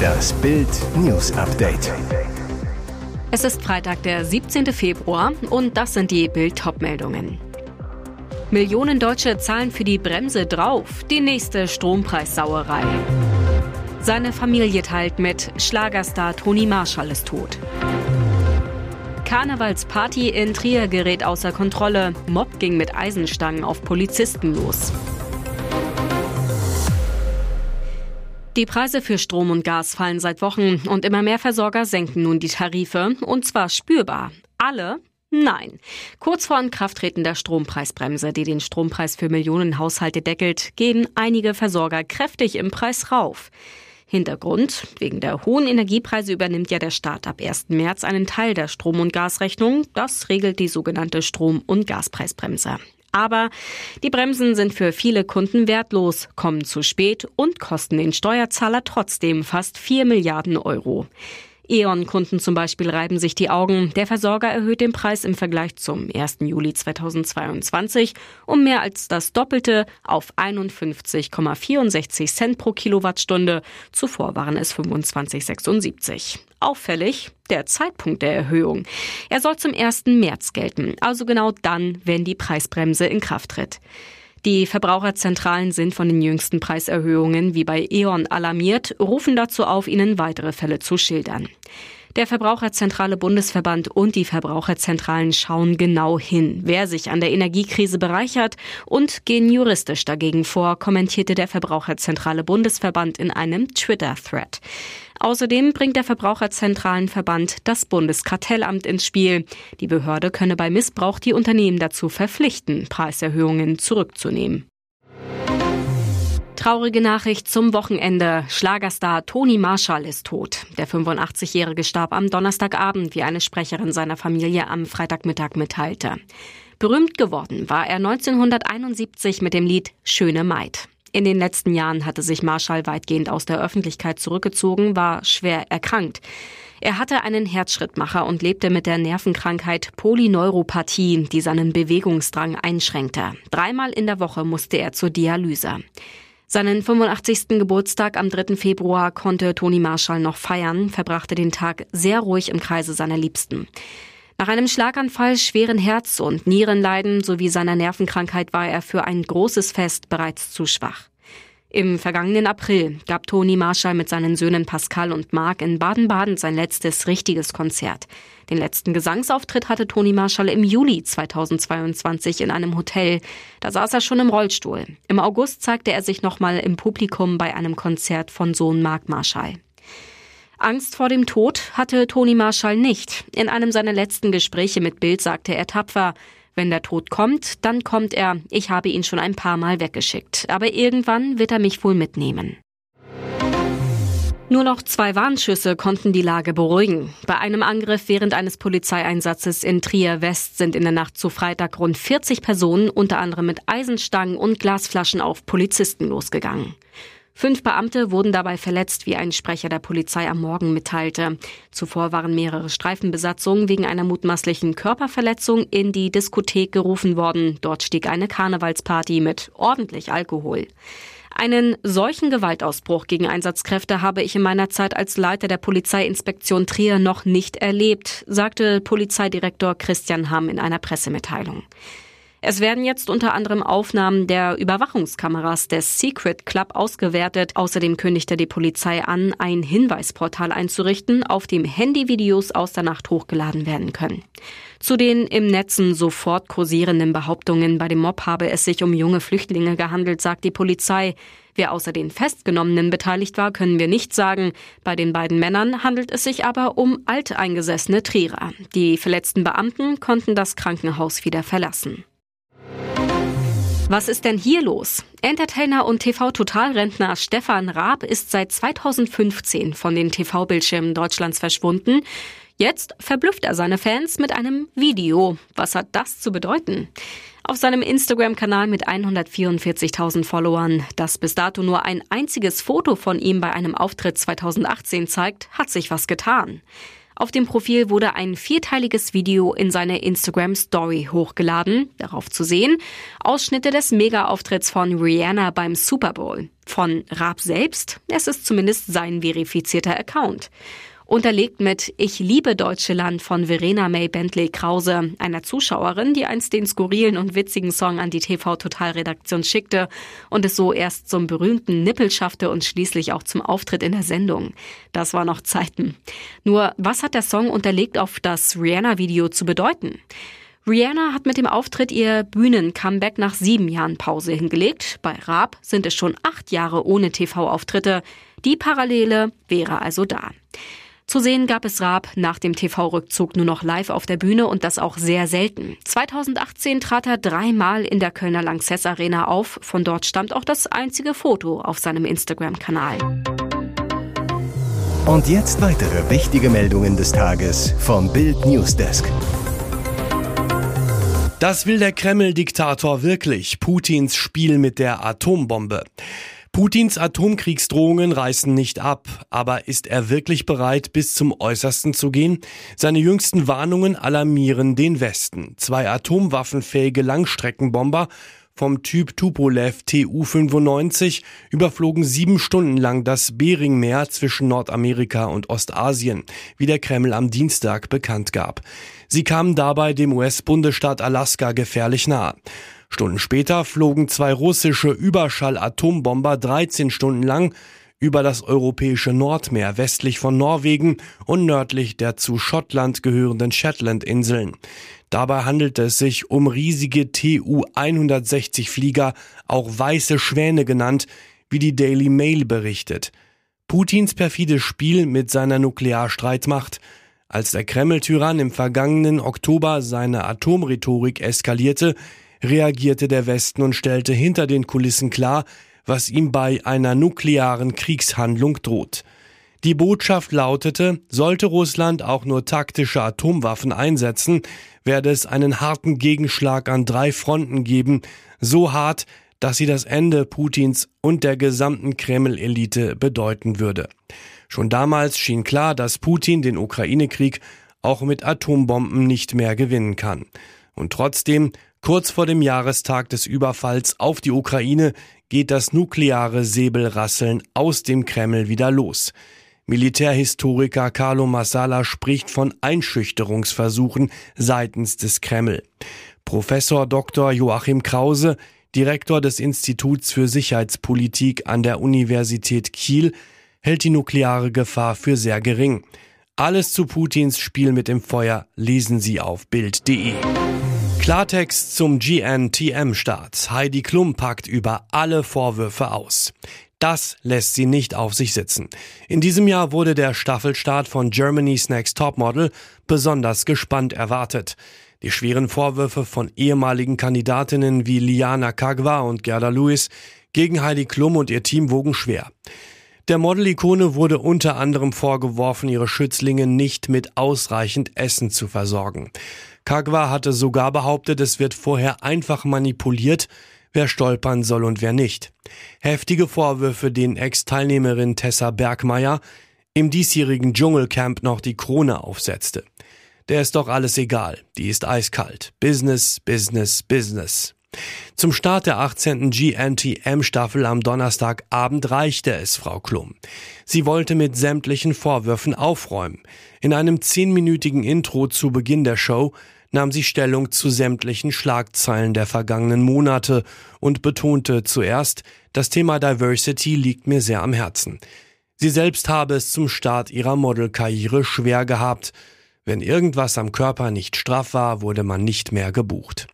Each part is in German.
Das Bild News Update. Es ist Freitag, der 17. Februar und das sind die Bild meldungen Millionen Deutsche zahlen für die Bremse drauf. Die nächste Strompreissauerei. Seine Familie teilt mit, Schlagerstar Toni Marshall ist tot. Karnevalsparty in Trier gerät außer Kontrolle. Mob ging mit Eisenstangen auf Polizisten los. Die Preise für Strom und Gas fallen seit Wochen und immer mehr Versorger senken nun die Tarife und zwar spürbar. Alle? Nein. Kurz vor Inkrafttreten der Strompreisbremse, die den Strompreis für Millionen Haushalte deckelt, gehen einige Versorger kräftig im Preis rauf. Hintergrund, wegen der hohen Energiepreise übernimmt ja der Staat ab 1. März einen Teil der Strom- und Gasrechnung. Das regelt die sogenannte Strom- und Gaspreisbremse. Aber die Bremsen sind für viele Kunden wertlos, kommen zu spät und kosten den Steuerzahler trotzdem fast 4 Milliarden Euro. E.ON-Kunden zum Beispiel reiben sich die Augen. Der Versorger erhöht den Preis im Vergleich zum 1. Juli 2022 um mehr als das Doppelte auf 51,64 Cent pro Kilowattstunde. Zuvor waren es 25,76. Auffällig der Zeitpunkt der Erhöhung. Er soll zum 1. März gelten, also genau dann, wenn die Preisbremse in Kraft tritt. Die Verbraucherzentralen sind von den jüngsten Preiserhöhungen wie bei E.ON alarmiert, rufen dazu auf, ihnen weitere Fälle zu schildern. Der Verbraucherzentrale Bundesverband und die Verbraucherzentralen schauen genau hin, wer sich an der Energiekrise bereichert und gehen juristisch dagegen vor, kommentierte der Verbraucherzentrale Bundesverband in einem Twitter-Thread. Außerdem bringt der Verbraucherzentralenverband das Bundeskartellamt ins Spiel. Die Behörde könne bei Missbrauch die Unternehmen dazu verpflichten, Preiserhöhungen zurückzunehmen. Traurige Nachricht zum Wochenende. Schlagerstar Toni Marshall ist tot. Der 85-Jährige starb am Donnerstagabend, wie eine Sprecherin seiner Familie am Freitagmittag mitteilte. Berühmt geworden war er 1971 mit dem Lied Schöne Maid. In den letzten Jahren hatte sich Marshall weitgehend aus der Öffentlichkeit zurückgezogen, war schwer erkrankt. Er hatte einen Herzschrittmacher und lebte mit der Nervenkrankheit Polyneuropathie, die seinen Bewegungsdrang einschränkte. Dreimal in der Woche musste er zur Dialyse. Seinen 85. Geburtstag am 3. Februar konnte Toni Marshall noch feiern, verbrachte den Tag sehr ruhig im Kreise seiner Liebsten. Nach einem Schlaganfall, schweren Herz- und Nierenleiden sowie seiner Nervenkrankheit war er für ein großes Fest bereits zu schwach. Im vergangenen April gab Toni Marschall mit seinen Söhnen Pascal und Marc in Baden-Baden sein letztes richtiges Konzert. Den letzten Gesangsauftritt hatte Toni Marschall im Juli 2022 in einem Hotel. Da saß er schon im Rollstuhl. Im August zeigte er sich nochmal im Publikum bei einem Konzert von Sohn Marc Marschall. Angst vor dem Tod hatte Toni Marschall nicht. In einem seiner letzten Gespräche mit Bild sagte er tapfer, wenn der Tod kommt, dann kommt er. Ich habe ihn schon ein paar Mal weggeschickt. Aber irgendwann wird er mich wohl mitnehmen. Nur noch zwei Warnschüsse konnten die Lage beruhigen. Bei einem Angriff während eines Polizeieinsatzes in Trier West sind in der Nacht zu Freitag rund 40 Personen unter anderem mit Eisenstangen und Glasflaschen auf Polizisten losgegangen. Fünf Beamte wurden dabei verletzt, wie ein Sprecher der Polizei am Morgen mitteilte. Zuvor waren mehrere Streifenbesatzungen wegen einer mutmaßlichen Körperverletzung in die Diskothek gerufen worden. Dort stieg eine Karnevalsparty mit ordentlich Alkohol. Einen solchen Gewaltausbruch gegen Einsatzkräfte habe ich in meiner Zeit als Leiter der Polizeiinspektion Trier noch nicht erlebt, sagte Polizeidirektor Christian Hamm in einer Pressemitteilung. Es werden jetzt unter anderem Aufnahmen der Überwachungskameras des Secret Club ausgewertet. Außerdem kündigte die Polizei an, ein Hinweisportal einzurichten, auf dem Handyvideos aus der Nacht hochgeladen werden können. Zu den im Netzen sofort kursierenden Behauptungen, bei dem Mob habe es sich um junge Flüchtlinge gehandelt, sagt die Polizei. Wer außer den Festgenommenen beteiligt war, können wir nicht sagen. Bei den beiden Männern handelt es sich aber um alteingesessene Trierer. Die verletzten Beamten konnten das Krankenhaus wieder verlassen. Was ist denn hier los? Entertainer und TV-Totalrentner Stefan Raab ist seit 2015 von den TV-Bildschirmen Deutschlands verschwunden. Jetzt verblüfft er seine Fans mit einem Video. Was hat das zu bedeuten? Auf seinem Instagram-Kanal mit 144.000 Followern, das bis dato nur ein einziges Foto von ihm bei einem Auftritt 2018 zeigt, hat sich was getan. Auf dem Profil wurde ein vierteiliges Video in seine Instagram Story hochgeladen. Darauf zu sehen Ausschnitte des Mega-Auftritts von Rihanna beim Super Bowl. Von Raab selbst, es ist zumindest sein verifizierter Account unterlegt mit Ich liebe Deutsche Land von Verena May Bentley Krause, einer Zuschauerin, die einst den skurrilen und witzigen Song an die TV-Total-Redaktion schickte und es so erst zum berühmten Nippel schaffte und schließlich auch zum Auftritt in der Sendung. Das war noch Zeiten. Nur, was hat der Song unterlegt auf das Rihanna-Video zu bedeuten? Rihanna hat mit dem Auftritt ihr Bühnen-Comeback nach sieben Jahren Pause hingelegt. Bei Raab sind es schon acht Jahre ohne TV-Auftritte. Die Parallele wäre also da. Zu sehen gab es Raab nach dem TV-Rückzug nur noch live auf der Bühne und das auch sehr selten. 2018 trat er dreimal in der Kölner Lanxess Arena auf. Von dort stammt auch das einzige Foto auf seinem Instagram-Kanal. Und jetzt weitere wichtige Meldungen des Tages vom Bild Newsdesk. Das will der Kreml-Diktator wirklich. Putins Spiel mit der Atombombe. Putins Atomkriegsdrohungen reißen nicht ab, aber ist er wirklich bereit, bis zum Äußersten zu gehen? Seine jüngsten Warnungen alarmieren den Westen. Zwei atomwaffenfähige Langstreckenbomber vom Typ Tupolev Tu-95 überflogen sieben Stunden lang das Beringmeer zwischen Nordamerika und Ostasien, wie der Kreml am Dienstag bekannt gab. Sie kamen dabei dem US-Bundesstaat Alaska gefährlich nahe. Stunden später flogen zwei russische Überschall-Atombomber 13 Stunden lang über das europäische Nordmeer westlich von Norwegen und nördlich der zu Schottland gehörenden Shetland-Inseln. Dabei handelte es sich um riesige Tu-160 Flieger, auch weiße Schwäne genannt, wie die Daily Mail berichtet. Putins perfides Spiel mit seiner Nuklearstreitmacht. Als der Kreml-Tyrann im vergangenen Oktober seine Atomrhetorik eskalierte, reagierte der Westen und stellte hinter den Kulissen klar, was ihm bei einer nuklearen Kriegshandlung droht. Die Botschaft lautete, sollte Russland auch nur taktische Atomwaffen einsetzen, werde es einen harten Gegenschlag an drei Fronten geben, so hart, dass sie das Ende Putins und der gesamten Kreml-Elite bedeuten würde. Schon damals schien klar, dass Putin den Ukraine-Krieg auch mit Atombomben nicht mehr gewinnen kann. Und trotzdem Kurz vor dem Jahrestag des Überfalls auf die Ukraine geht das nukleare Säbelrasseln aus dem Kreml wieder los. Militärhistoriker Carlo Massala spricht von Einschüchterungsversuchen seitens des Kreml. Professor Dr. Joachim Krause, Direktor des Instituts für Sicherheitspolitik an der Universität Kiel, hält die nukleare Gefahr für sehr gering. Alles zu Putins Spiel mit dem Feuer lesen Sie auf Bild.de. Klartext zum GNTM-Start. Heidi Klum packt über alle Vorwürfe aus. Das lässt sie nicht auf sich sitzen. In diesem Jahr wurde der Staffelstart von Germany's Next Topmodel besonders gespannt erwartet. Die schweren Vorwürfe von ehemaligen Kandidatinnen wie Liana Kagwa und Gerda Lewis gegen Heidi Klum und ihr Team wogen schwer. Der Model-Ikone wurde unter anderem vorgeworfen, ihre Schützlinge nicht mit ausreichend Essen zu versorgen. Kagwa hatte sogar behauptet, es wird vorher einfach manipuliert, wer stolpern soll und wer nicht. Heftige Vorwürfe, denen Ex-Teilnehmerin Tessa Bergmeier im diesjährigen Dschungelcamp noch die Krone aufsetzte. Der ist doch alles egal, die ist eiskalt. Business, Business, Business. Zum Start der 18. GNTM-Staffel am Donnerstagabend reichte es Frau Klum. Sie wollte mit sämtlichen Vorwürfen aufräumen. In einem zehnminütigen Intro zu Beginn der Show nahm sie Stellung zu sämtlichen Schlagzeilen der vergangenen Monate und betonte zuerst, das Thema Diversity liegt mir sehr am Herzen. Sie selbst habe es zum Start ihrer Modelkarriere schwer gehabt. Wenn irgendwas am Körper nicht straff war, wurde man nicht mehr gebucht.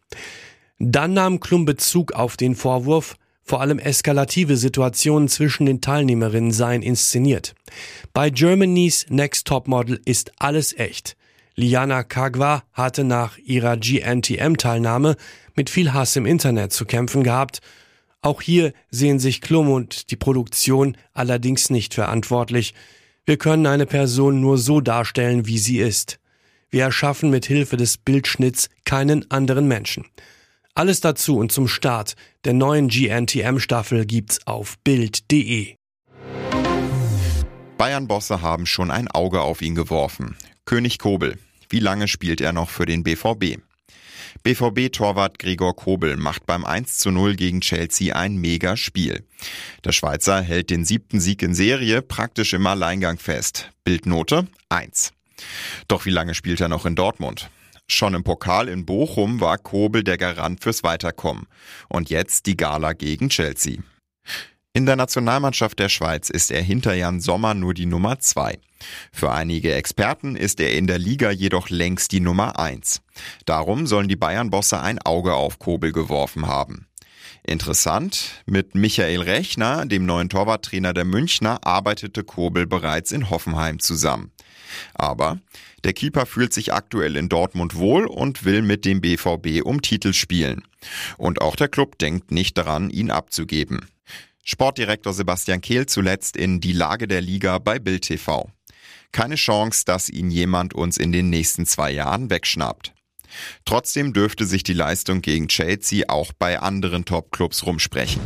Dann nahm Klum Bezug auf den Vorwurf, vor allem eskalative Situationen zwischen den Teilnehmerinnen seien inszeniert. Bei Germany's Next Top Model ist alles echt. Liana Kagwa hatte nach ihrer GNTM-Teilnahme mit viel Hass im Internet zu kämpfen gehabt. Auch hier sehen sich Klum und die Produktion allerdings nicht verantwortlich. Wir können eine Person nur so darstellen, wie sie ist. Wir erschaffen mit Hilfe des Bildschnitts keinen anderen Menschen. Alles dazu und zum Start der neuen GNTM-Staffel gibt's auf Bild.de. Bayern-Bosse haben schon ein Auge auf ihn geworfen. König Kobel. Wie lange spielt er noch für den BVB? BVB-Torwart Gregor Kobel macht beim 1 zu 0 gegen Chelsea ein Mega-Spiel. Der Schweizer hält den siebten Sieg in Serie praktisch im Alleingang fest. Bildnote 1. Doch wie lange spielt er noch in Dortmund? Schon im Pokal in Bochum war Kobel der Garant fürs Weiterkommen. Und jetzt die Gala gegen Chelsea. In der Nationalmannschaft der Schweiz ist er hinter Jan Sommer nur die Nummer zwei. Für einige Experten ist er in der Liga jedoch längst die Nummer eins. Darum sollen die Bayern-Bosse ein Auge auf Kobel geworfen haben. Interessant, mit Michael Rechner, dem neuen Torwarttrainer der Münchner, arbeitete Kobel bereits in Hoffenheim zusammen. Aber der Keeper fühlt sich aktuell in Dortmund wohl und will mit dem BVB um Titel spielen. Und auch der Club denkt nicht daran, ihn abzugeben. Sportdirektor Sebastian Kehl zuletzt in Die Lage der Liga bei Bild TV. Keine Chance, dass ihn jemand uns in den nächsten zwei Jahren wegschnappt. Trotzdem dürfte sich die Leistung gegen Chelsea auch bei anderen Topclubs rumsprechen.